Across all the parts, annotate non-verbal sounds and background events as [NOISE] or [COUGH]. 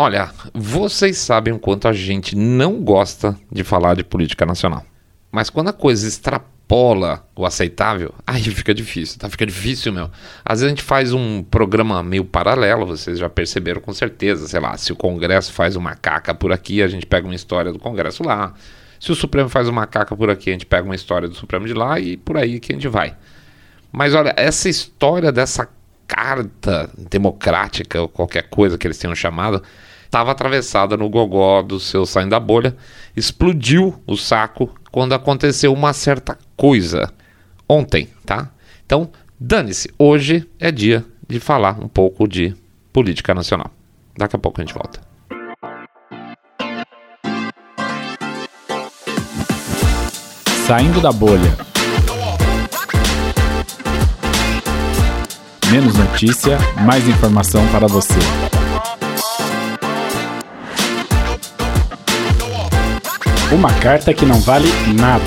Olha, vocês sabem o quanto a gente não gosta de falar de política nacional. Mas quando a coisa extrapola o aceitável, aí fica difícil, tá? Fica difícil, meu. Às vezes a gente faz um programa meio paralelo, vocês já perceberam com certeza. Sei lá, se o Congresso faz uma caca por aqui, a gente pega uma história do Congresso lá. Se o Supremo faz uma caca por aqui, a gente pega uma história do Supremo de lá e por aí que a gente vai. Mas olha, essa história dessa carta democrática, ou qualquer coisa que eles tenham chamado, estava atravessada no gogó do seu saindo da bolha, explodiu o saco quando aconteceu uma certa coisa ontem, tá? Então, dane-se, hoje é dia de falar um pouco de política nacional. Daqui a pouco a gente volta. Saindo da bolha. Menos notícia, mais informação para você. Uma carta que não vale nada.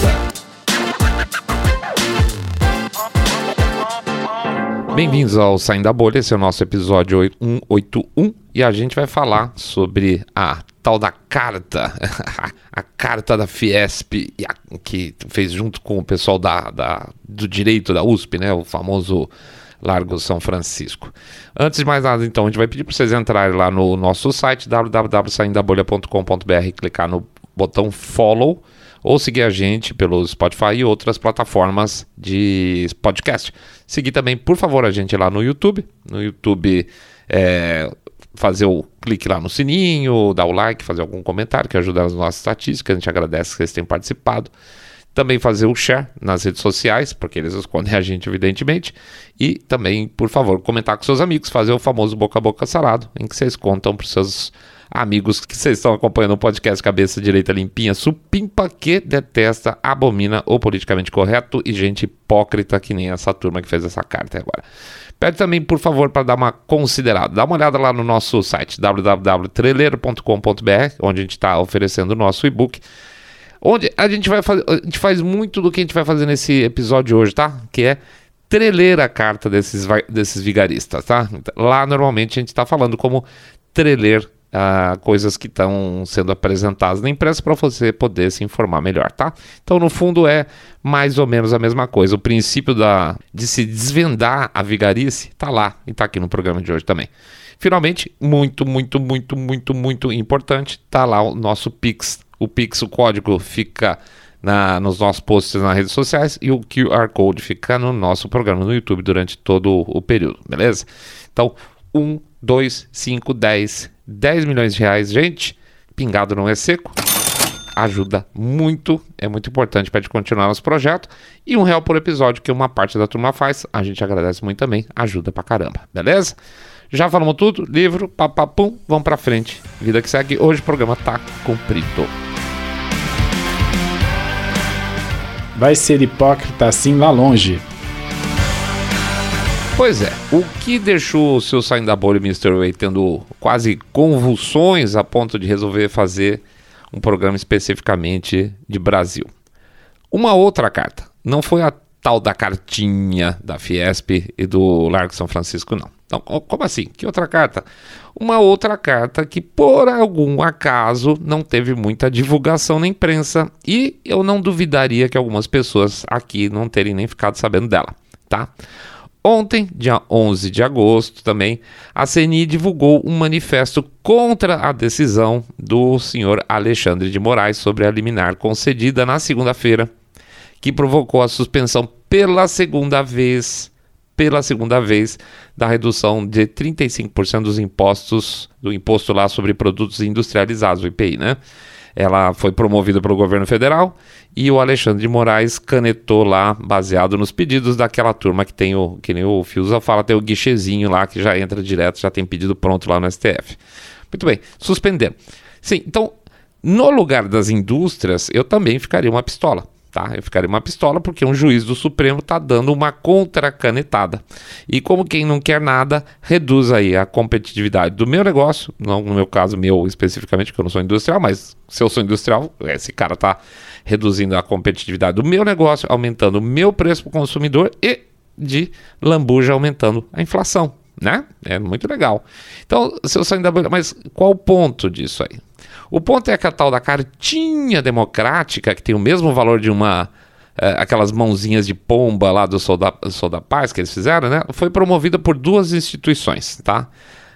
Bem-vindos ao Saindo da Bolha, esse é o nosso episódio 181 e a gente vai falar sobre a tal da carta, [LAUGHS] a carta da Fiesp, que fez junto com o pessoal da, da, do direito da USP, né, o famoso Largo São Francisco. Antes de mais nada, então, a gente vai pedir para vocês entrarem lá no nosso site www.saindabolha.com.br, clicar no botão follow ou seguir a gente pelo Spotify e outras plataformas de podcast. Seguir também, por favor, a gente lá no YouTube. No YouTube, é, fazer o clique lá no sininho, dar o like, fazer algum comentário que ajuda nas nossas estatísticas. A gente agradece que vocês tenham participado. Também fazer o share nas redes sociais, porque eles escondem a gente, evidentemente. E também, por favor, comentar com seus amigos, fazer o famoso boca a boca sarado, em que vocês contam para os seus amigos que vocês estão acompanhando o podcast Cabeça Direita Limpinha, supimpa que detesta, abomina o politicamente correto e gente hipócrita que nem essa turma que fez essa carta agora. Pede também, por favor, para dar uma considerada. Dá uma olhada lá no nosso site www.treleiro.com.br, onde a gente está oferecendo o nosso e-book. Onde a gente vai fazer, a gente faz muito do que a gente vai fazer nesse episódio hoje, tá? Que é treler a carta desses, desses vigaristas, tá? Lá normalmente a gente está falando como treler coisas que estão sendo apresentadas na imprensa para você poder se informar melhor, tá? Então, no fundo, é mais ou menos a mesma coisa. O princípio da, de se desvendar a vigarice está lá e está aqui no programa de hoje também. Finalmente, muito, muito, muito, muito, muito importante, está lá o nosso Pix. O Pix, o código fica na, nos nossos posts nas redes sociais e o QR Code fica no nosso programa no YouTube durante todo o período, beleza? Então, 1, 2, 5, 10, 10 milhões de reais, gente, pingado não é seco. Ajuda muito, é muito importante para gente continuar nosso projeto. E um real por episódio, que uma parte da turma faz, a gente agradece muito também, ajuda pra caramba, beleza? Já falamos tudo, livro, papapum, vamos pra frente. Vida que segue, hoje o programa tá cumprido. Vai ser hipócrita assim lá longe. Pois é, o que deixou o seu saindo da bolha Mr. Way tendo quase convulsões a ponto de resolver fazer um programa especificamente de Brasil? Uma outra carta, não foi a tal da cartinha da Fiesp e do Largo São Francisco, não. Então, como assim? Que outra carta? Uma outra carta que, por algum acaso, não teve muita divulgação na imprensa e eu não duvidaria que algumas pessoas aqui não terem nem ficado sabendo dela, tá? Ontem, dia 11 de agosto, também, a CNI divulgou um manifesto contra a decisão do senhor Alexandre de Moraes sobre a liminar concedida na segunda-feira, que provocou a suspensão pela segunda vez, pela segunda vez, da redução de 35% dos impostos, do imposto lá sobre produtos industrializados, o IPI, né? Ela foi promovida pelo governo federal e o Alexandre de Moraes canetou lá, baseado nos pedidos daquela turma que tem o, que nem o Fiusa fala, tem o guichezinho lá que já entra direto, já tem pedido pronto lá no STF. Muito bem, suspender. Sim, então, no lugar das indústrias, eu também ficaria uma pistola tá? Eu ficaria uma pistola porque um juiz do Supremo está dando uma contracanetada. E como quem não quer nada, reduz aí a competitividade do meu negócio, não no meu caso meu especificamente, que eu não sou industrial, mas se eu sou industrial, esse cara está reduzindo a competitividade do meu negócio, aumentando o meu preço para o consumidor e de lambuja aumentando a inflação. né? É muito legal. Então, se eu sair da bolha, mas qual o ponto disso aí? O ponto é que a tal da cartinha democrática, que tem o mesmo valor de uma é, aquelas mãozinhas de pomba lá do Sol da, Paz que eles fizeram, né? Foi promovida por duas instituições, tá?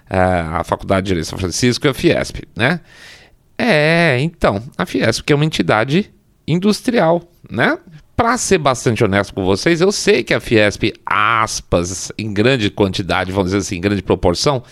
É, a Faculdade de Direito de São Francisco e a Fiesp, né? É, então, a Fiesp que é uma entidade industrial, né? Para ser bastante honesto com vocês, eu sei que a Fiesp, aspas, em grande quantidade, vamos dizer assim, em grande proporção,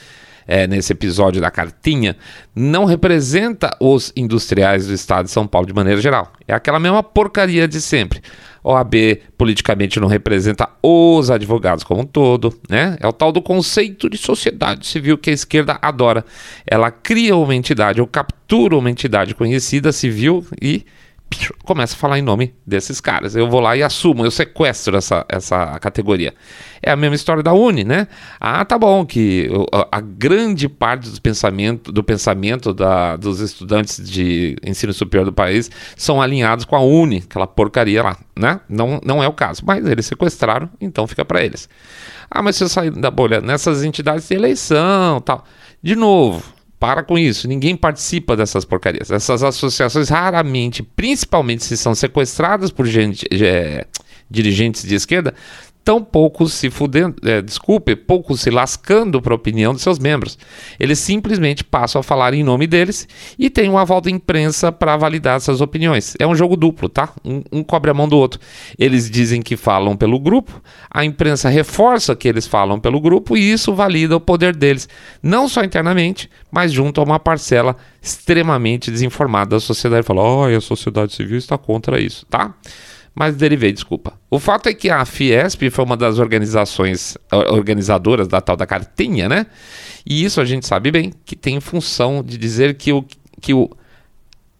é, nesse episódio da cartinha, não representa os industriais do estado de São Paulo de maneira geral. É aquela mesma porcaria de sempre. OAB politicamente não representa os advogados como um todo, né? É o tal do conceito de sociedade civil que a esquerda adora. Ela cria uma entidade ou captura uma entidade conhecida civil e começa a falar em nome desses caras. Eu vou lá e assumo, eu sequestro essa, essa categoria. É a mesma história da Uni, né? Ah, tá bom, que a, grande parte do pensamento, do pensamento da, dos estudantes de ensino superior do país são alinhados com a Uni, aquela porcaria lá, né? Não, não é o caso, mas eles sequestraram, então fica para eles. Ah, mas se eu sair da bolha, nessas entidades de eleição tal. De novo, para com isso, ninguém participa dessas porcarias. Essas associações raramente, principalmente se são sequestradas por gente, é, dirigentes de esquerda, tão pouco se fudendo, é, desculpe, pouco se lascando para a opinião de seus membros. Eles simplesmente passam a falar em nome deles e tem um aval da imprensa para validar essas opiniões. É um jogo duplo, tá? Um, um, cobre a mão do outro. Eles dizem que falam pelo grupo, a imprensa reforça que eles falam pelo grupo e isso valida o poder deles, não só internamente, mas junto a uma parcela extremamente desinformada da sociedade. Fala, oh, a sociedade civil está contra isso, tá? Mas derivei, desculpa. O fato é que a Fiesp foi uma das organizações organizadoras da tal da cartinha, né? E isso a gente sabe bem que tem função de dizer que o, que o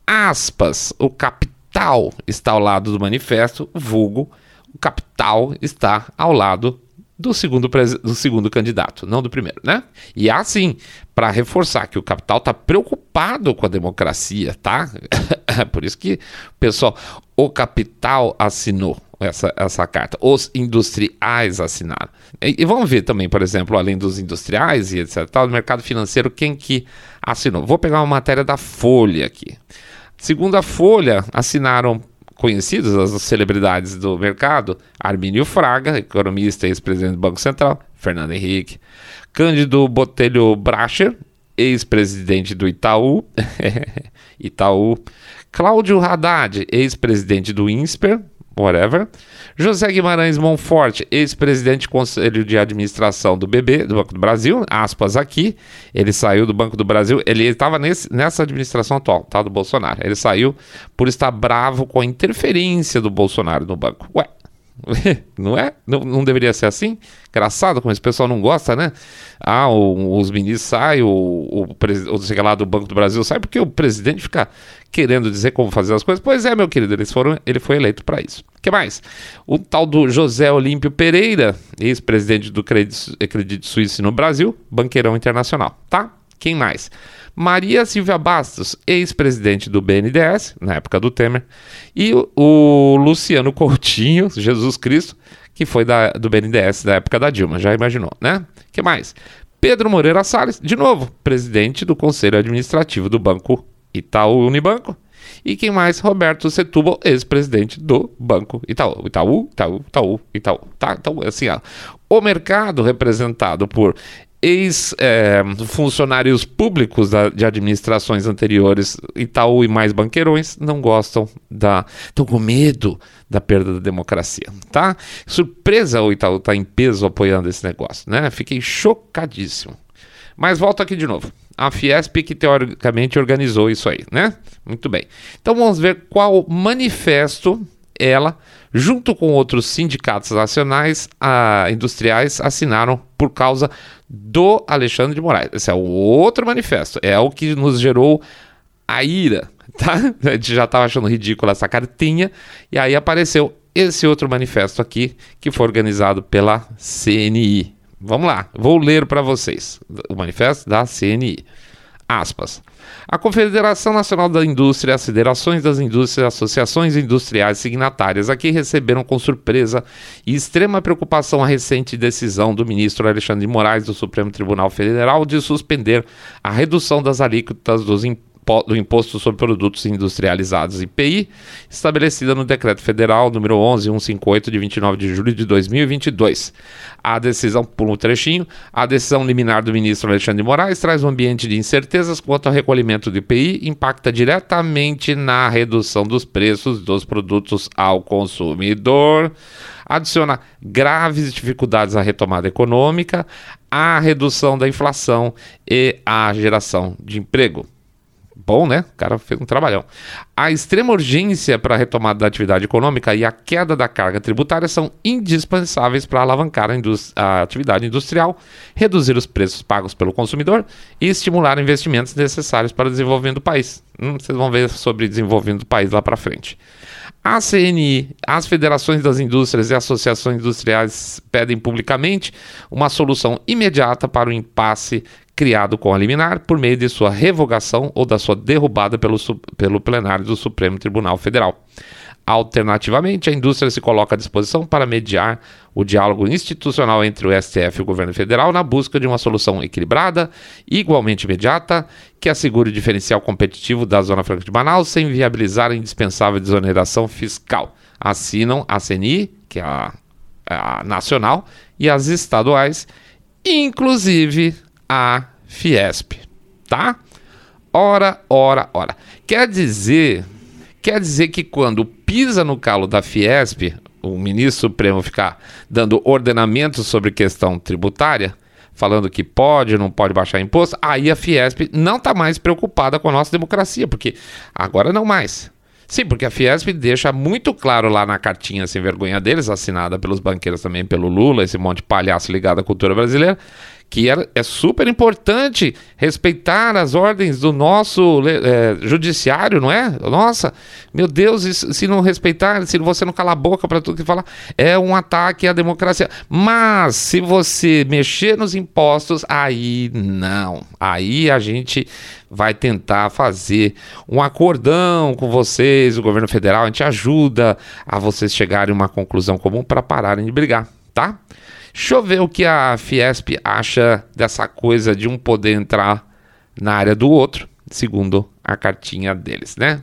aspas, o capital está ao lado do manifesto, vulgo, o capital está ao lado do segundo, do segundo candidato, não do primeiro, né? E assim, para reforçar que o capital está preocupado com a democracia, tá? [LAUGHS] [LAUGHS] Por isso que, pessoal, o capital assinou essa, essa carta, os industriais assinaram. E, e, vamos ver também, por exemplo, além dos industriais e etc, tal, no mercado financeiro, quem que assinou? Vou pegar uma matéria da Folha aqui. Segundo a Folha, assinaram conhecidos, as celebridades do mercado, Armínio Fraga, economista e ex-presidente do Banco Central, Fernando Henrique, Cândido Botelho Bracher, ex-presidente do Itaú, [LAUGHS] Itaú, Cláudio Haddad, ex-presidente do INSPER, whatever. José Guimarães Monforte, ex-presidente do Conselho de Administração do BB, do Banco do Brasil, aspas aqui, ele saiu do Banco do Brasil, ele estava nessa administração atual, tá, do Bolsonaro. Ele saiu por estar bravo com a interferência do Bolsonaro no banco. Ué, [LAUGHS] não é? Não, não, deveria ser assim? Engraçado como esse pessoal não gosta, né? Ah, o, os ministros saem, o, o, o, o lá do Banco do Brasil sai porque o presidente fica querendo dizer como fazer as coisas. Pois é, meu querido, eles foram, ele foi eleito para isso. Que mais? O tal do José Olímpio Pereira, ex-presidente do Credit, Credit Suisse no Brasil, banqueirão internacional, tá? Quem mais? Maria Silvia Bastos, ex-presidente do BNDES, na época do Temer, e o Luciano Coutinho, Jesus Cristo, que foi da, do BNDES da época da Dilma, já imaginou, né? que mais? Pedro Moreira Salles, de novo, presidente do Conselho Administrativo do Banco Itaú Unibanco. E quem mais? Roberto Setúbal, ex-presidente do Banco Itaú. Itaú, Itaú, Itaú, Itaú. Tá? Então, assim, ó, o mercado representado por ex-funcionários é, públicos da, de administrações anteriores, Itaú e mais banqueirões, não gostam da. estão com medo da perda da democracia, tá? Surpresa o Itaú tá em peso apoiando esse negócio, né? Fiquei chocadíssimo. Mas volto aqui de novo. A Fiesp que teoricamente organizou isso aí, né? Muito bem. Então vamos ver qual manifesto ela, junto com outros sindicatos nacionais uh, industriais, assinaram por causa do Alexandre de Moraes. Esse é o outro manifesto, é o que nos gerou a ira, [LAUGHS] tá? A gente já estava achando ridícula essa cartinha, e aí apareceu esse outro manifesto aqui, que foi organizado pela CNI. Vamos lá, vou ler para vocês o manifesto da CNI. Aspas. A Confederação Nacional da Indústria, as federações das indústrias, associações industriais signatárias aqui receberam com surpresa e extrema preocupação a recente decisão do ministro Alexandre de Moraes do Supremo Tribunal Federal de suspender a redução das alíquotas dos impostos do Imposto sobre Produtos Industrializados IPI, estabelecida no Decreto Federal número 11158 de 29 de julho de 2022. A decisão, por um trechinho, a decisão liminar do ministro Alexandre de Moraes traz um ambiente de incertezas quanto ao recolhimento do IPI, impacta diretamente na redução dos preços dos produtos ao consumidor adiciona graves dificuldades à retomada econômica, à redução da inflação e à geração de emprego. Bom, né? O cara fez um trabalhão. A extrema urgência para a retomada da atividade econômica e a queda da carga tributária são indispensáveis para alavancar a, a, atividade industrial, reduzir os preços pagos pelo consumidor e estimular investimentos necessários para o desenvolvimento do país. Hum, vocês vão ver sobre desenvolvimento do país lá para frente. A CNI, as federações das indústrias e associações industriais pedem publicamente uma solução imediata para o impasse criado com a liminar por meio de sua revogação ou da sua derrubada pelo, pelo plenário do Supremo Tribunal Federal. Alternativamente, a indústria se coloca à disposição para mediar o diálogo institucional entre o STF e o governo federal na busca de uma solução equilibrada, igualmente imediata, que assegure o diferencial competitivo da Zona Franca de Manaus sem viabilizar a indispensável desoneração fiscal. Assinam a CNI, que é a, a nacional, e as estaduais, inclusive a Fiesp, tá? Ora, ora, ora. Quer dizer, quer dizer que quando pisa no calo da Fiesp, o ministro Supremo ficar dando ordenamento sobre questão tributária, falando que pode, não pode baixar imposto, aí a Fiesp não está mais preocupada com a nossa democracia, porque agora não mais. Sim, porque a Fiesp deixa muito claro lá na cartinha sem vergonha deles, assinada pelos banqueiros também pelo Lula, esse monte de palhaço ligado à cultura brasileira, que é, é super importante respeitar as ordens do nosso é, judiciário, não é? Nossa, meu Deus, isso, se não respeitar, se você não calar a boca para tudo que fala, é um ataque à democracia. Mas se você mexer nos impostos, aí não. Aí a gente vai tentar fazer um acordão com vocês, o governo federal, a gente ajuda a vocês chegarem a uma conclusão comum para pararem de brigar, tá? Deixa eu ver o que a Fiesp acha dessa coisa de um poder entrar na área do outro, segundo a cartinha deles, né?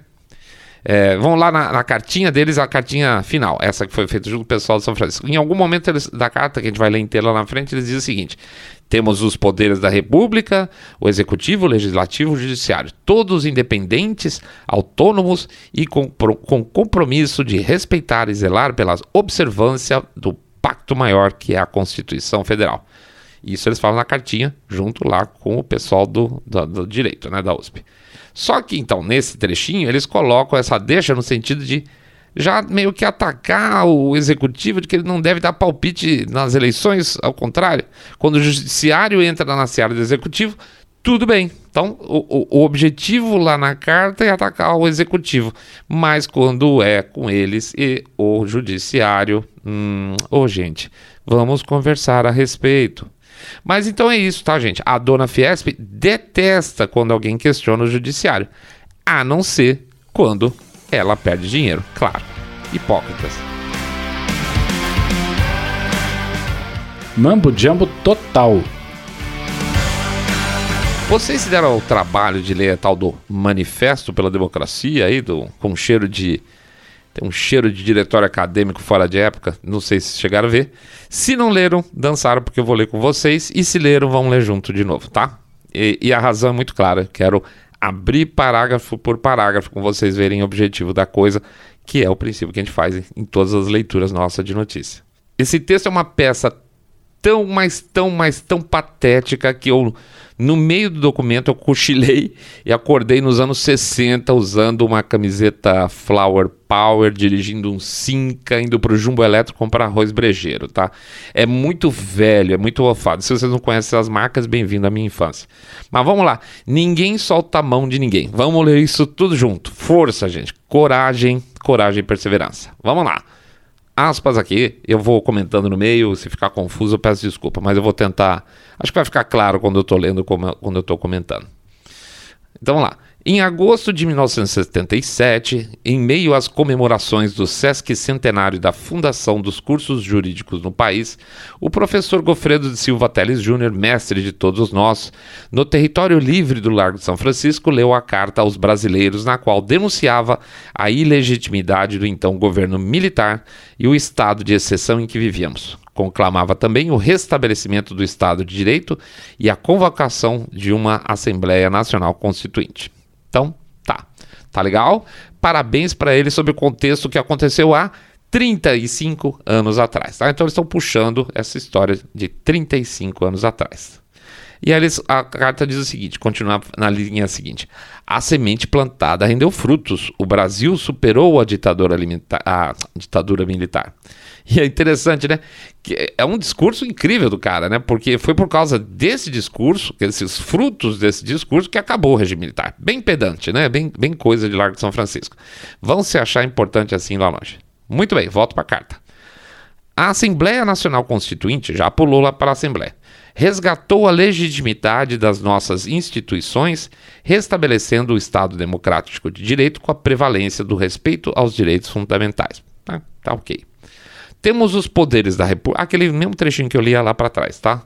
É, vamos lá na, na, cartinha deles, a cartinha final, essa que foi feita junto com o pessoal de São Francisco. Em algum momento eles, da carta, que a gente vai ler inteira lá na frente, eles dizem o seguinte: temos os poderes da República, o Executivo, o Legislativo, o Judiciário, todos independentes, autônomos e com, com compromisso de respeitar e zelar pela observância do pacto maior que é a Constituição Federal. Isso eles falam na cartinha, junto lá com o pessoal do, do, do direito, né, da USP. Só que então, nesse trechinho, eles colocam essa deixa no sentido de já meio que atacar o executivo de que ele não deve dar palpite nas eleições, ao contrário. Quando o judiciário entra na seara do executivo, tudo bem. Então, o, o, objetivo lá na carta é atacar o executivo. Mas quando é com eles e o judiciário, hum, ô gente, vamos conversar a respeito. Mas então é isso, tá, gente? A dona Fiesp detesta quando alguém questiona o judiciário, a não ser quando ela perde dinheiro, claro. Hipócritas. Mambo Jumbo total. Vocês se deram o trabalho de ler tal do Manifesto pela Democracia aí, do, com cheiro de. Tem um cheiro de diretório acadêmico fora de época. Não sei se chegaram a ver. Se não leram, dançaram, porque eu vou ler com vocês. E se leram, vão ler junto de novo, tá? E, e a razão é muito clara. Quero abrir parágrafo por parágrafo com vocês verem o objetivo da coisa, que é o princípio que a gente faz em todas as leituras nossas de notícia. Esse texto é uma peça tão, mas tão, mas tão patética que eu no meio do documento eu cochilei e acordei nos anos 60 usando uma camiseta Flower Power, dirigindo um Cinca, indo pro Jumbo Elétrico comprar arroz brejeiro, tá? É muito velho, é muito ofado. Se vocês não conhecem as marcas, bem-vindo à minha infância. Mas vamos lá, ninguém solta a mão de ninguém. Vamos ler isso tudo junto. Força, gente. Coragem, coragem e perseverança. Vamos lá aspas aqui, eu vou comentando no meio, se ficar confuso eu peço desculpa, mas eu vou tentar, acho que vai ficar claro quando eu estou lendo, quando eu estou comentando. Então vamos lá. Em agosto de 1977, em meio às comemorações do Sesc Centenário da Fundação dos Cursos Jurídicos no país, o professor Gofredo de Silva Teles Júnior, mestre de todos nós, no território livre do Largo de São Francisco, leu a carta aos brasileiros na qual denunciava a ilegitimidade do então governo militar e o estado de exceção em que vivíamos. Conclamava também o restabelecimento do Estado de Direito e a convocação de uma Assembleia Nacional Constituinte. Então, tá. Tá legal? Parabéns para ele sobre o contexto que aconteceu há 35 anos atrás. Tá? Então eles estão puxando essa história de 35 anos atrás. E aí eles, a carta diz o seguinte: continua na linha seguinte. A semente plantada rendeu frutos. O Brasil superou a ditadura, a ditadura militar. E é interessante, né? Que é um discurso incrível do cara, né? Porque foi por causa desse discurso, esses frutos desse discurso, que acabou o regime militar. Bem pedante, né? Bem, bem coisa de Largo de São Francisco. Vão se achar importante assim lá longe. Muito bem, volto para a carta. A Assembleia Nacional Constituinte já pulou lá para a Assembleia. Resgatou a legitimidade das nossas instituições, restabelecendo o Estado democrático de direito com a prevalência do respeito aos direitos fundamentais. Tá, tá ok. Temos os poderes da República. Aquele mesmo trechinho que eu lia lá para trás, tá?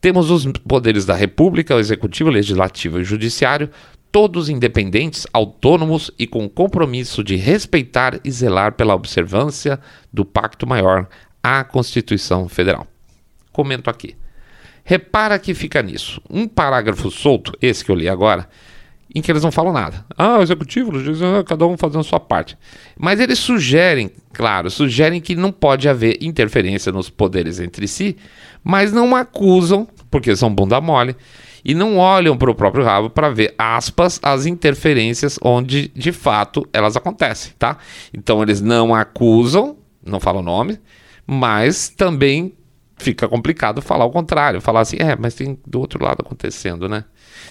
Temos os poderes da República, o Executivo, o Legislativo e o Judiciário, todos independentes, autônomos e com compromisso de respeitar e zelar pela observância do Pacto Maior, a Constituição Federal. Comento aqui. Repara que fica nisso. Um parágrafo solto, esse que eu li agora, em que eles não falam nada. Ah, o executivo, cada um fazendo a sua parte. Mas eles sugerem, claro, sugerem que não pode haver interferência nos poderes entre si, mas não acusam, porque são bunda mole, e não olham para o próprio rabo para ver, aspas, as interferências onde de fato elas acontecem, tá? Então eles não acusam, não falam nome, mas também fica complicado falar o contrário, falar assim, é, mas tem do outro lado acontecendo, né?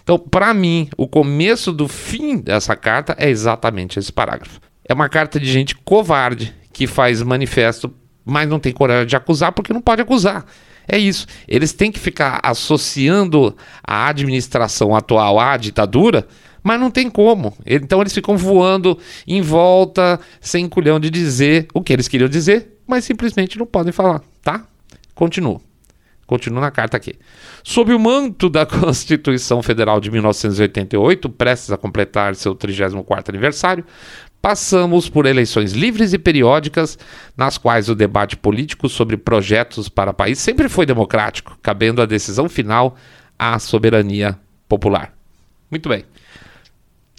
Então, para mim, o começo do fim dessa carta é exatamente esse parágrafo. É uma carta de gente covarde que faz manifesto, mas não tem coragem de acusar porque não pode acusar. É isso. Eles têm que ficar associando a administração atual à ditadura, mas não tem como. Então eles ficam voando em volta, sem culhão de dizer o que eles queriam dizer, mas simplesmente não podem falar, tá? Continuo. Continuo na carta aqui. Sob o manto da [LAUGHS] Constituição Federal de 1988, prestes a completar seu 34º aniversário, passamos por eleições livres e periódicas, nas quais o debate político sobre projetos para o país sempre foi democrático, cabendo a decisão final à soberania popular. Muito bem.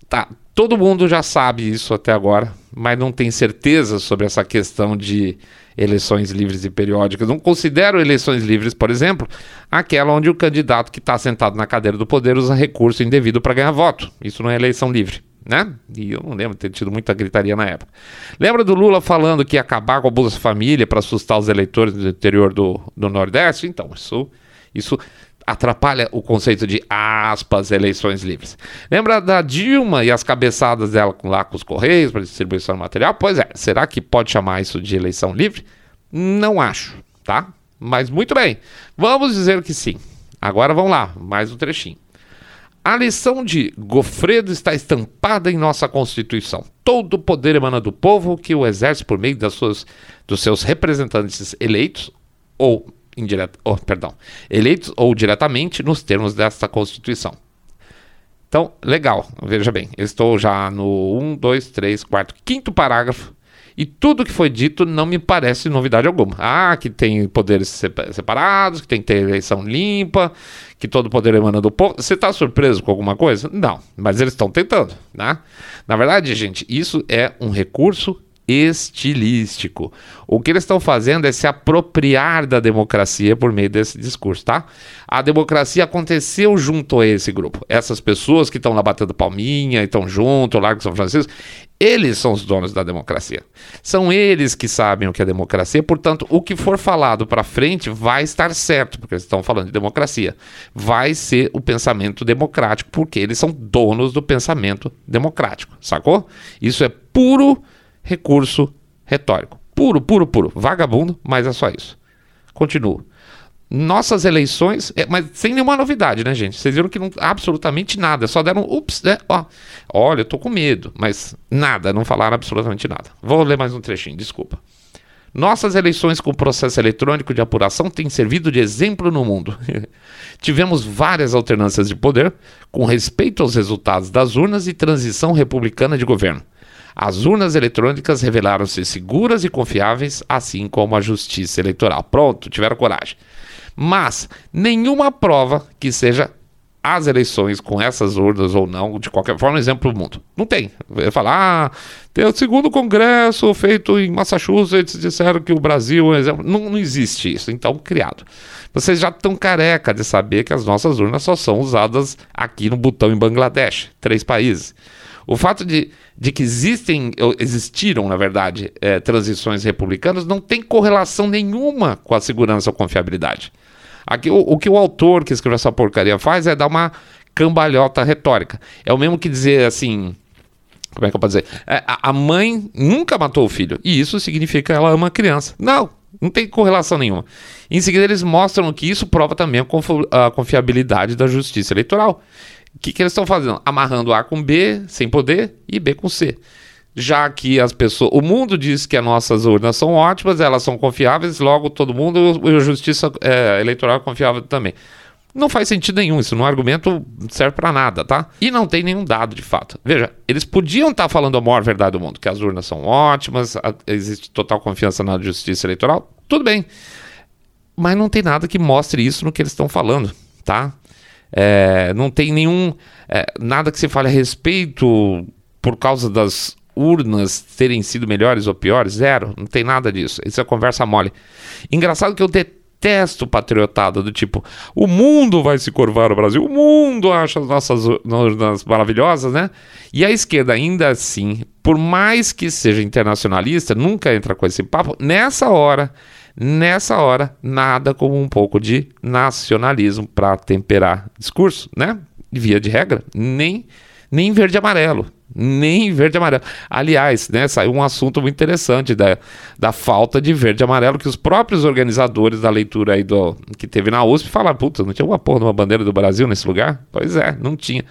Tá, todo mundo já sabe isso até agora, mas não tem certeza sobre essa questão de eleições livres e periódicas. Não considero eleições livres, por exemplo, aquela onde o candidato que está sentado na cadeira do poder usa recurso indevido para ganhar voto. Isso não é eleição livre. Né? E eu não lembro de ter tido muita gritaria na época. Lembra do Lula falando que ia acabar com a Bolsa Família para assustar os eleitores do interior do, do Nordeste? Então, isso, isso atrapalha o conceito de aspas eleições livres. Lembra da Dilma e as cabeçadas dela lá com os Correios para distribuição de material? Pois é, será que pode chamar isso de eleição livre? Não acho, tá? Mas muito bem, vamos dizer que sim. Agora vamos lá, mais um trechinho. A lição de Gofredo está estampada em nossa Constituição. Todo o poder emana do povo que o exerce por meio das suas, dos seus representantes eleitos ou indireta, oh, perdão, eleitos ou diretamente nos termos desta Constituição. Então, legal, veja bem, eu estou já no 1, 2, 3, 4, quinto parágrafo e tudo que foi dito não me parece novidade alguma. Ah, que tem poderes separados, que tem que ter eleição limpa, que todo poder emana do povo. Você está surpreso com alguma coisa? Não, mas eles estão tentando, né? Na verdade, gente, isso é um recurso estilístico. O que eles estão fazendo é se apropriar da democracia por meio desse discurso, tá? A democracia aconteceu junto a esse grupo. Essas pessoas que estão lá batendo palminha, estão junto, Largo São Francisco, eles são os donos da democracia. São eles que sabem o que é democracia, portanto, o que for falado para frente vai estar certo, porque eles estão falando de democracia. Vai ser o pensamento democrático, porque eles são donos do pensamento democrático, sacou? Isso é puro recurso retórico. Puro, puro, puro. Vagabundo, mas é só isso. Continuo. nossas eleições, é, mas sem nenhuma novidade, né, gente? Vocês viram que não absolutamente nada, só deram ups, né? Ó, olha, eu tô com medo, mas nada, não falaram absolutamente nada. Vou ler mais um trechinho, desculpa. Nossas eleições com processo eletrônico de apuração têm servido de exemplo no mundo. [LAUGHS] Tivemos várias alternâncias de poder com respeito aos resultados das urnas e transição republicana de governo. As urnas eletrônicas revelaram-se seguras e confiáveis, assim como a justiça eleitoral. Pronto, tiveram coragem. Mas nenhuma prova que seja as eleições com essas urnas ou não, de qualquer forma, exemplo do mundo. Não tem. Falar, ah, tem o segundo congresso feito em Massachusetts, disseram que o Brasil é um exemplo. Não, não existe isso, então criado. Vocês já estão careca de saber que as nossas urnas só são usadas aqui no botão em Bangladesh, três países. O fato de, de que existem, existiram, na verdade, é, transições republicanas não tem correlação nenhuma com a segurança ou confiabilidade. Aqui, o, o que o autor que escreveu essa porcaria faz é dar uma cambalhota retórica. É o mesmo que dizer assim. Como é que eu posso dizer? É, a mãe nunca matou o filho. E isso significa que ela ama a criança. Não, não tem correlação nenhuma. Em seguida, eles mostram que isso prova também a, confiabilidade da justiça eleitoral. O que, que eles estão fazendo? Amarrando A com B sem poder e B com C já que as pessoas. O mundo diz que as nossas urnas são ótimas, elas são confiáveis, logo todo mundo, a justiça é, eleitoral é confiável também. Não faz sentido nenhum, isso não é argumento serve para nada, tá? E não tem nenhum dado de fato. Veja, eles podiam estar tá falando a maior verdade do mundo, que as urnas são ótimas, a, existe total confiança na justiça eleitoral, tudo bem. Mas não tem nada que mostre isso no que eles estão falando, tá? É, não tem nenhum. É, nada que se fale a respeito por causa das urnas terem sido melhores ou piores? Zero, não tem nada disso. Isso é conversa mole. Engraçado que eu detesto patriotada do tipo, o mundo vai se curvar o Brasil, o mundo acha as nossas urnas maravilhosas, né? E a esquerda, ainda assim, por mais que seja internacionalista, nunca entra com esse papo. Nessa hora, nessa hora, nada como um pouco de nacionalismo para temperar discurso, né? Via de regra, nem, nem verde e amarelo nem verde e amarelo. Aliás, né, saiu um assunto muito interessante da, da falta de verde e amarelo que os próprios organizadores da leitura aí do, que teve na USP falaram, puta, não tinha uma porra de uma bandeira do Brasil nesse lugar? Pois é, não tinha.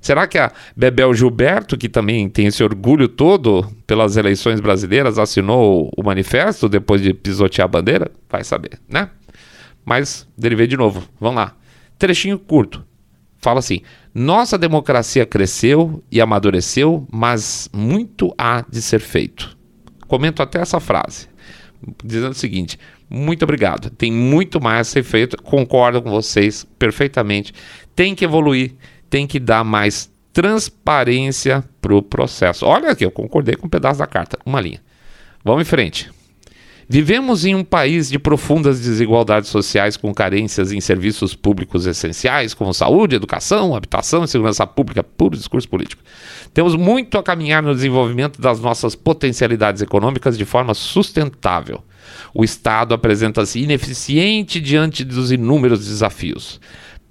Será que a Bebel Gilberto, que também tem esse orgulho todo pelas eleições brasileiras, assinou o manifesto depois de pisotear a bandeira? Vai saber, né? Mas, derivei de novo, vamos lá. Trechinho curto. Fala assim: nossa democracia cresceu e amadureceu, mas muito há de ser feito. Comento até essa frase, dizendo o seguinte: muito obrigado. Tem muito mais a ser feito, concordo com vocês perfeitamente. Tem que evoluir, tem que dar mais transparência para o processo. Olha aqui, eu concordei com um pedaço da carta, uma linha. Vamos em frente. Vivemos em um país de profundas desigualdades sociais com carências em serviços públicos essenciais, como saúde, educação, habitação e segurança pública, puro discurso político. Temos muito a caminhar no desenvolvimento das nossas potencialidades econômicas de forma sustentável. O Estado apresenta-se ineficiente diante dos inúmeros desafios.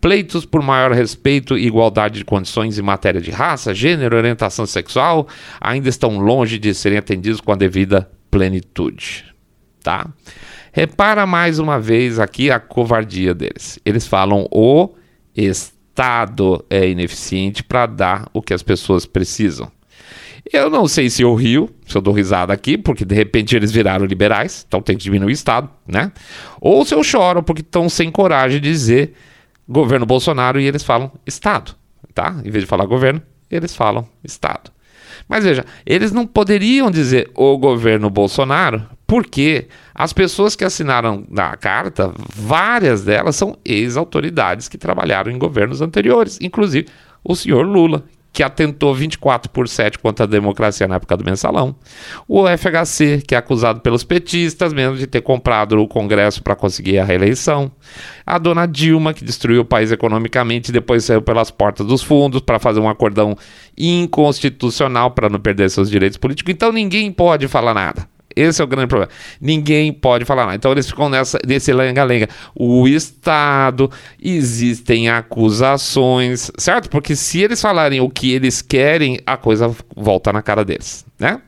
Pleitos por maior respeito e igualdade de condições em matéria de raça, gênero orientação sexual ainda estão longe de serem atendidos com a devida plenitude tá? Repara mais uma vez aqui a covardia deles. Eles falam o Estado é ineficiente para dar o que as pessoas precisam. Eu não sei se eu rio, se eu dou risada aqui, porque de repente eles viraram liberais, então tem que diminuir o Estado, né? Ou se eu choro porque estão sem coragem de dizer governo Bolsonaro e eles falam Estado, tá? Em vez de falar governo, eles falam Estado. Mas veja, eles não poderiam dizer o governo Bolsonaro, porque as pessoas que assinaram a carta, várias delas são ex-autoridades que trabalharam em governos anteriores, inclusive o senhor Lula, que atentou 24 por 7 contra a democracia na época do mensalão. O FHC, que é acusado pelos petistas mesmo de ter comprado o Congresso para conseguir a reeleição. A dona Dilma, que destruiu o país economicamente e depois saiu pelas portas dos fundos para fazer um acordão inconstitucional para não perder seus direitos políticos. Então ninguém pode falar nada. Esse é o grande problema. Ninguém pode falar nada. Então eles ficam nessa, nesse lenga-lenga. O Estado, existem acusações, certo? Porque se eles falarem o que eles querem, a coisa volta na cara deles, né?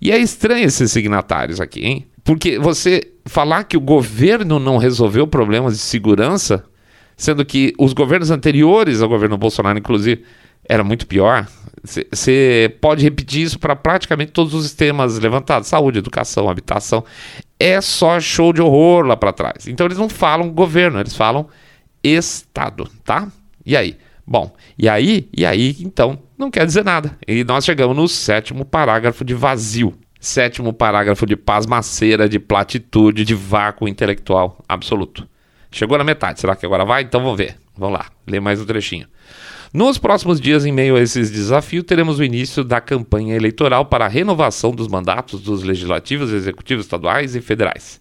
E é estranho esses signatários aqui, hein? Porque você falar que o governo não resolveu problemas de segurança, sendo que os governos anteriores ao governo Bolsonaro, inclusive, era muito pior. Você pode repetir isso para praticamente todos os temas levantados: saúde, educação, habitação. É só show de horror lá para trás. Então eles não falam governo, eles falam Estado, tá? E aí? Bom, e aí, e aí, então, não quer dizer nada. E nós chegamos no sétimo parágrafo de vazio. Sétimo parágrafo de pasmaceira, de platitude, de vácuo intelectual absoluto. Chegou na metade, será que agora vai? Então vamos ver. Vamos lá, ler mais um trechinho. Nos próximos dias, em meio a esses desafios, teremos o início da campanha eleitoral para a renovação dos mandatos dos legislativos, executivos estaduais e federais.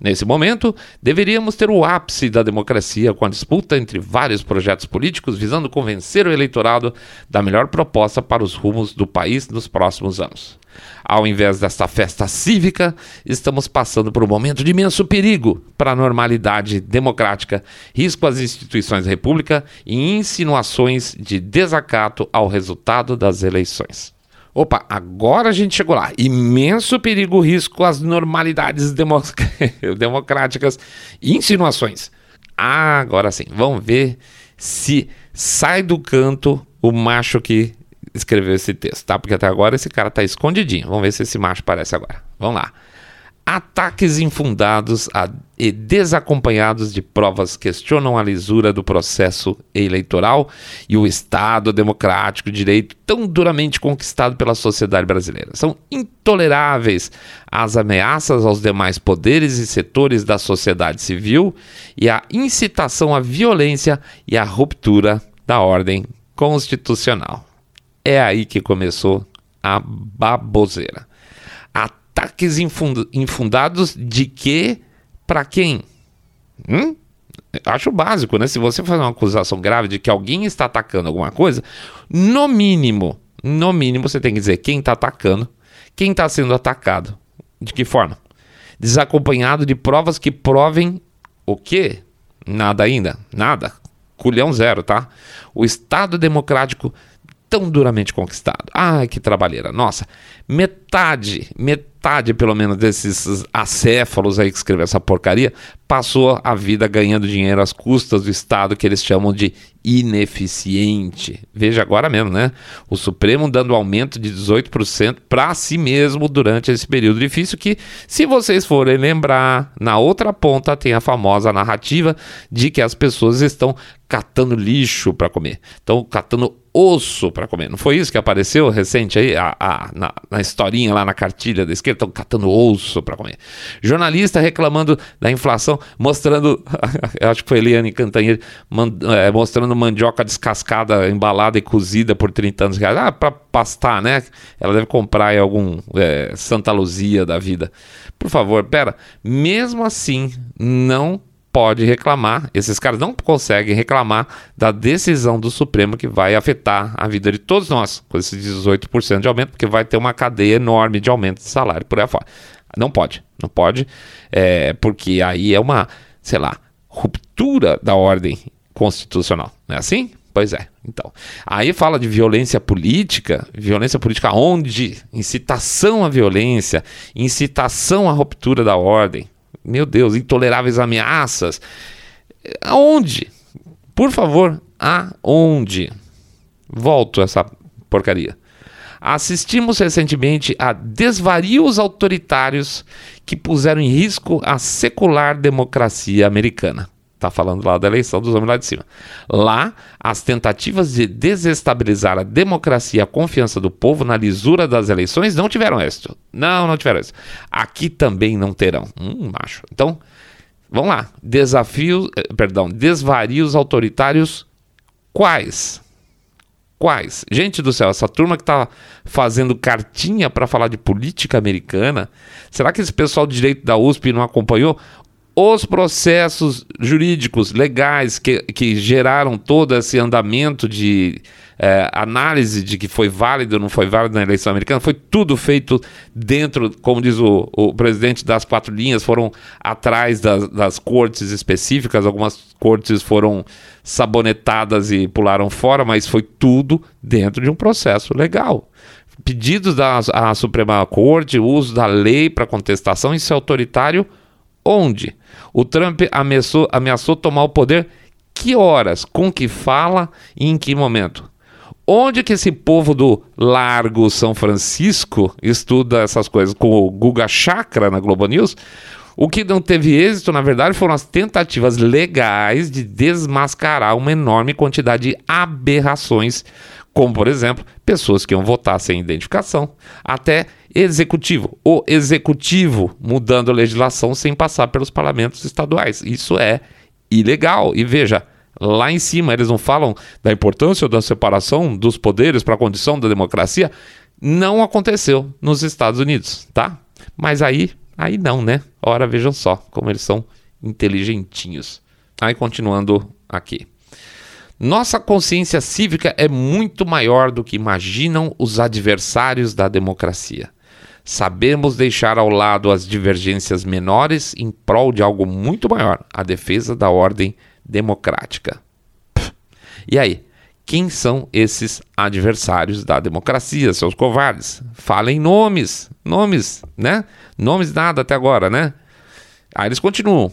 Nesse momento, deveríamos ter o ápice da democracia com a disputa entre vários projetos políticos visando convencer o eleitorado da melhor proposta para os rumos do país nos próximos anos. Ao invés desta festa cívica, estamos passando por um momento de imenso perigo para a normalidade democrática, risco às instituições da República e insinuações de desacato ao resultado das eleições. Opa, agora a gente chegou lá. Imenso perigo, risco às normalidades [LAUGHS] democráticas e insinuações. Ah, agora sim, vamos ver se sai do canto o macho que escreveu esse texto, tá? Porque até agora esse cara tá escondidinho. Vamos ver se esse macho aparece agora. Vamos lá. Ataques infundados a, e desacompanhados de provas questionam a lisura do processo eleitoral e o Estado democrático de direito tão duramente conquistado pela sociedade brasileira. São intoleráveis as ameaças aos demais poderes e setores da sociedade civil e a incitação à violência e à ruptura da ordem constitucional. É aí que começou a baboseira. Ataques infundados de que para quem? Hum? Acho básico, né? Se você fazer uma acusação grave de que alguém está atacando alguma coisa, no mínimo, no mínimo você tem que dizer quem está atacando, quem está sendo atacado, de que forma? Desacompanhado de provas que provem o quê? Nada ainda, nada. Culhão zero, tá? O Estado Democrático tão duramente conquistado. Ai, que trabalheira. Nossa, metade, metade pelo menos desses acéfalos aí que escreveu essa porcaria, passou a vida ganhando dinheiro às custas do Estado que eles chamam de ineficiente. Veja agora mesmo, né? O Supremo dando aumento de 18% para si mesmo durante esse período difícil que, se vocês forem lembrar, na outra ponta tem a famosa narrativa de que as pessoas estão catando lixo para comer, estão catando osso para comer. Não foi isso que apareceu recente aí, a, a, na, na, historinha lá na cartilha da esquerda? Estão catando osso para comer. Jornalista reclamando da inflação, mostrando, [LAUGHS] acho que foi Eliane Cantanhede, é, mostrando mandioca descascada, embalada e cozida por 30 anos. Ah, para pastar, né? Ela deve comprar em algum é, Santa Luzia da vida. Por favor, pera. Mesmo assim, não pode reclamar, esses caras não conseguem reclamar da decisão do Supremo que vai afetar a vida de todos nós, com esses 18% de aumento, porque vai ter uma cadeia enorme de aumento de salário por aí fora. Não pode, não pode, é, porque aí é uma, sei lá, ruptura da ordem constitucional, não é assim? Pois é, então. Aí fala de violência política, violência política onde? Incitação à violência, incitação à ruptura da ordem, meu Deus, intoleráveis ameaças. Aonde? Por favor, aonde? Volto essa porcaria. Assistimos recentemente a desvarios autoritários que puseram em risco a secular democracia americana. Está falando lá da eleição dos homens lá de cima. Lá, as tentativas de desestabilizar a democracia e a confiança do povo na lisura das eleições não tiveram êxito. Não, não tiveram êxito. Aqui também não terão. Hum, macho. Então, vamos lá. Desafios, eh, perdão, desvarios autoritários quais? Quais? Gente do céu, essa turma que está fazendo cartinha para falar de política americana, será que esse pessoal de direito da USP não acompanhou? Os processos jurídicos legais que, que geraram todo esse andamento de é, análise de que foi válido ou não foi válido na eleição americana, foi tudo feito dentro, como diz o, o presidente das quatro linhas, foram atrás das, das cortes específicas, algumas cortes foram sabonetadas e pularam fora, mas foi tudo dentro de um processo legal. Pedidos da Suprema Corte, uso da lei para contestação, isso é autoritário onde? O Trump ameaçou, ameaçou tomar o poder que horas, com que fala e em que momento? Onde que esse povo do Largo São Francisco estuda essas coisas? Com o Guga Chakra na Globo News? O que não teve êxito, na verdade, foram as tentativas legais de desmascarar uma enorme quantidade de aberrações, como, por exemplo, pessoas que iam votar sem identificação, até executivo, o executivo mudando a legislação sem passar pelos parlamentos estaduais. Isso é ilegal. E veja, lá em cima eles não falam da importância da separação dos poderes para a condição da democracia. Não aconteceu nos Estados Unidos, tá? Mas aí Aí não, né? Ora, vejam só como eles são inteligentinhos. Aí continuando aqui. Nossa consciência cívica é muito maior do que imaginam os adversários da democracia. Sabemos deixar ao lado as divergências menores em prol de algo muito maior, a defesa da ordem democrática. E aí, quem são esses adversários da democracia, seus covardes? Falem nomes, nomes, né? Nomes nada até agora, né? Aí eles continuam.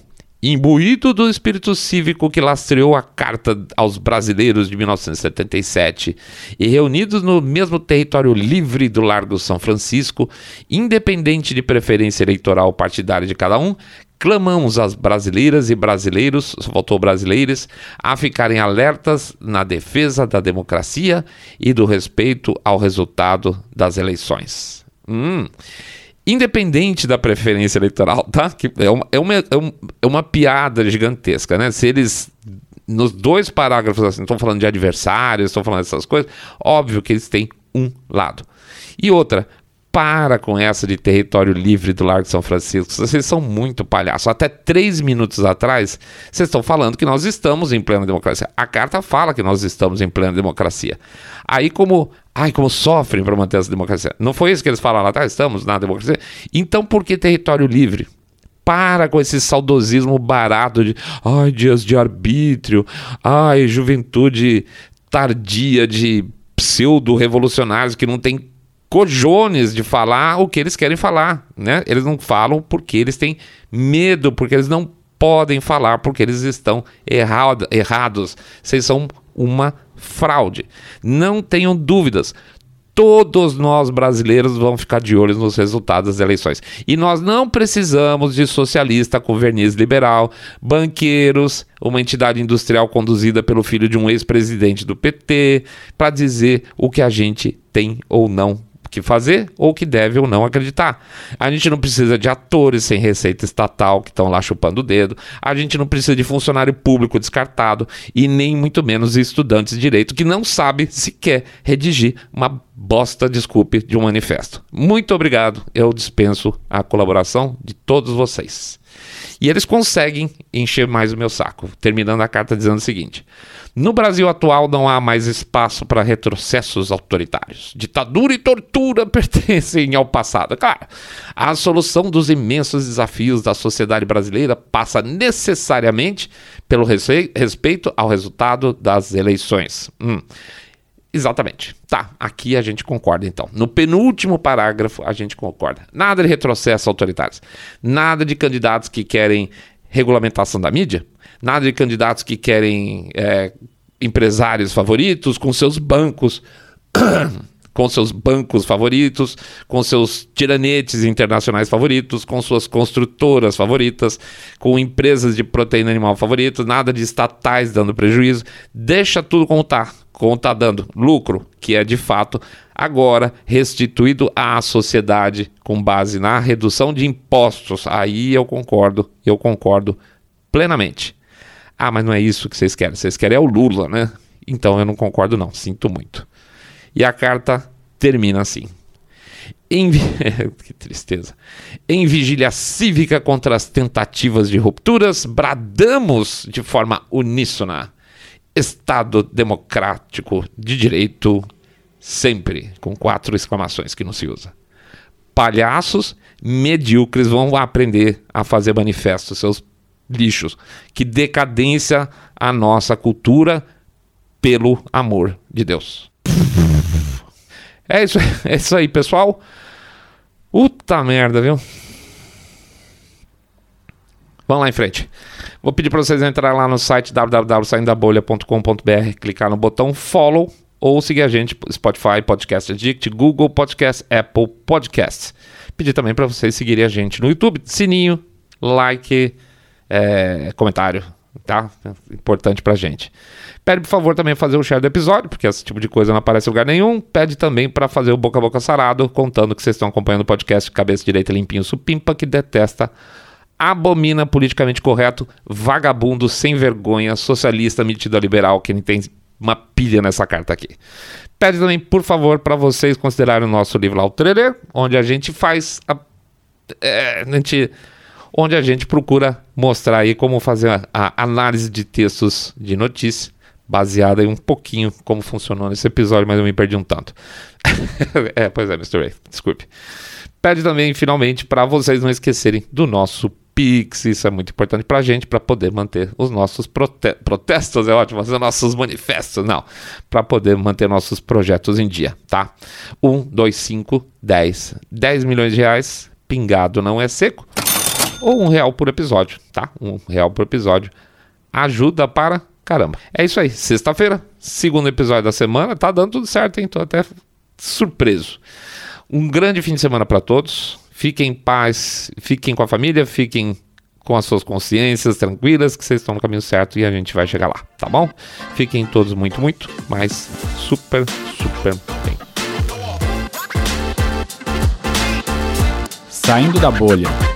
Imbuído do espírito cívico que lastreou a Carta aos Brasileiros de 1977 e reunidos no mesmo território livre do Largo São Francisco, independente de preferência eleitoral partidária de cada um, clamamos às brasileiras e brasileiros, faltou brasileiros, a ficarem alertas na defesa da democracia e do respeito ao resultado das eleições. Hum. Independente da preferência eleitoral, tá? Que é, uma, é, uma, é, é uma piada gigantesca, né? Se eles nos dois parágrafos assim, estão falando de adversários, estão falando dessas coisas, óbvio que eles têm um lado. E outra, para com essa de território livre do Largo de São Francisco. Vocês são muito palhaços. Até três minutos atrás, vocês estão falando que nós estamos em plena democracia. A carta fala que nós estamos em plena democracia. Aí, como. Ai, como sofrem para manter essa democracia. Não foi isso que eles falaram lá atrás? Estamos na democracia. Então, por que território livre? para com esse saudosismo barato de ai, dias de arbítrio, ai, juventude tardia de pseudo-revolucionários que não tem cojones de falar o que eles querem falar, né? Eles não falam porque eles têm medo, porque eles não podem falar, porque eles estão errado, errados. Vocês são uma fraude. Não tenham dúvidas. Todos nós brasileiros vamos ficar de olho nos resultados das eleições. E nós não precisamos de socialista com verniz liberal, banqueiros, uma entidade industrial conduzida pelo filho de um ex-presidente do PT, para dizer o que a gente tem ou não que fazer ou que deve ou não acreditar. A gente não precisa de atores sem receita estatal que estão lá chupando o dedo. A gente não precisa de funcionário público descartado e nem muito menos estudantes de direito que não sabe sequer redigir uma bosta, desculpe, de um manifesto. Muito obrigado. Eu dispenso a colaboração de todos vocês. E eles conseguem encher mais o meu saco, terminando a carta dizendo o seguinte: no Brasil atual não há mais espaço para retrocessos autoritários. Ditadura e tortura [LAUGHS] pertencem ao passado. Claro, a solução dos imensos desafios da sociedade brasileira passa necessariamente pelo respeito ao resultado das eleições. Hum. Exatamente. Tá, aqui a gente concorda então. No penúltimo parágrafo a gente concorda. Nada de retrocessos autoritários. Nada de candidatos que querem regulamentação da mídia nada de candidatos que querem é, empresários favoritos com seus bancos. [CLEARS THROAT] com seus bancos favoritos, com seus tiranetes internacionais favoritos, com suas construtoras favoritas, com empresas de proteína animal favoritas, nada de estatais dando prejuízo. Deixa tudo como está, como está dando lucro, que é de fato agora restituído à sociedade com base na redução de impostos. Aí eu concordo, eu concordo plenamente. Ah, mas não é isso que vocês querem. Vocês querem é o Lula, né? Então eu não concordo, não. Sinto muito. E a carta termina assim. Em... [LAUGHS] que tristeza. Em vigília cívica contra as tentativas de rupturas, bradamos de forma uníssona. Estado democrático de direito sempre, com quatro exclamações que não se usa. Palhaços medíocres vão aprender a fazer manifestos, seus lixos. Que decadência a nossa cultura pelo amor de Deus. É isso, [LAUGHS] é isso aí, pessoal. Puta merda, viu? Vamos lá em frente. Vou pedir para vocês entrarem lá no site www.saindabolha.com.br, clicar no botão follow ou seguir a gente Spotify, Podcast Addict, Google Podcast, Apple Podcasts. Pedir também para vocês seguirem a gente no YouTube, sininho, like, é, comentário, tá? Importante pra gente. Pede, por favor, também fazer o share do episódio, porque esse tipo de coisa não aparece em lugar nenhum. Pede também para fazer o boca a boca sarado, contando que vocês estão acompanhando o podcast Cabeça Direita Limpinho Supimpa, que detesta, abomina politicamente correto, vagabundo, sem vergonha, socialista, metido a liberal, que tem uma pilha nessa carta aqui. Pede também, por favor, para vocês considerarem o nosso livro lá, o Trailer, onde a gente faz a, é, a gente onde a gente procura mostrar aí como fazer a, análise de textos de notícia, baseada em um pouquinho como funcionou nesse episódio, mas eu me perdi um tanto. [LAUGHS] é, pois é, Mr. Ray, desculpe. Pede também, finalmente, para vocês não esquecerem do nosso Pix, isso é muito importante para a gente, para poder manter os nossos prote protestos, é ótimo, fazer nossos manifestos, não, para poder manter nossos projetos em dia, tá? 1, 2, 5, 10. 10 milhões de reais, pingado não é seco ou um real por episódio, tá? Um real por episódio ajuda para caramba. É isso aí, sexta-feira, segundo episódio da semana, tá dando tudo certo, hein? Tô até surpreso. Um grande fim de semana para todos. Fiquem em paz, fiquem com a família, fiquem com as suas consciências tranquilas, que vocês estão no caminho certo e a gente vai chegar lá, tá bom? Fiquem todos muito, muito, mas super, super bem. Saindo da bolha.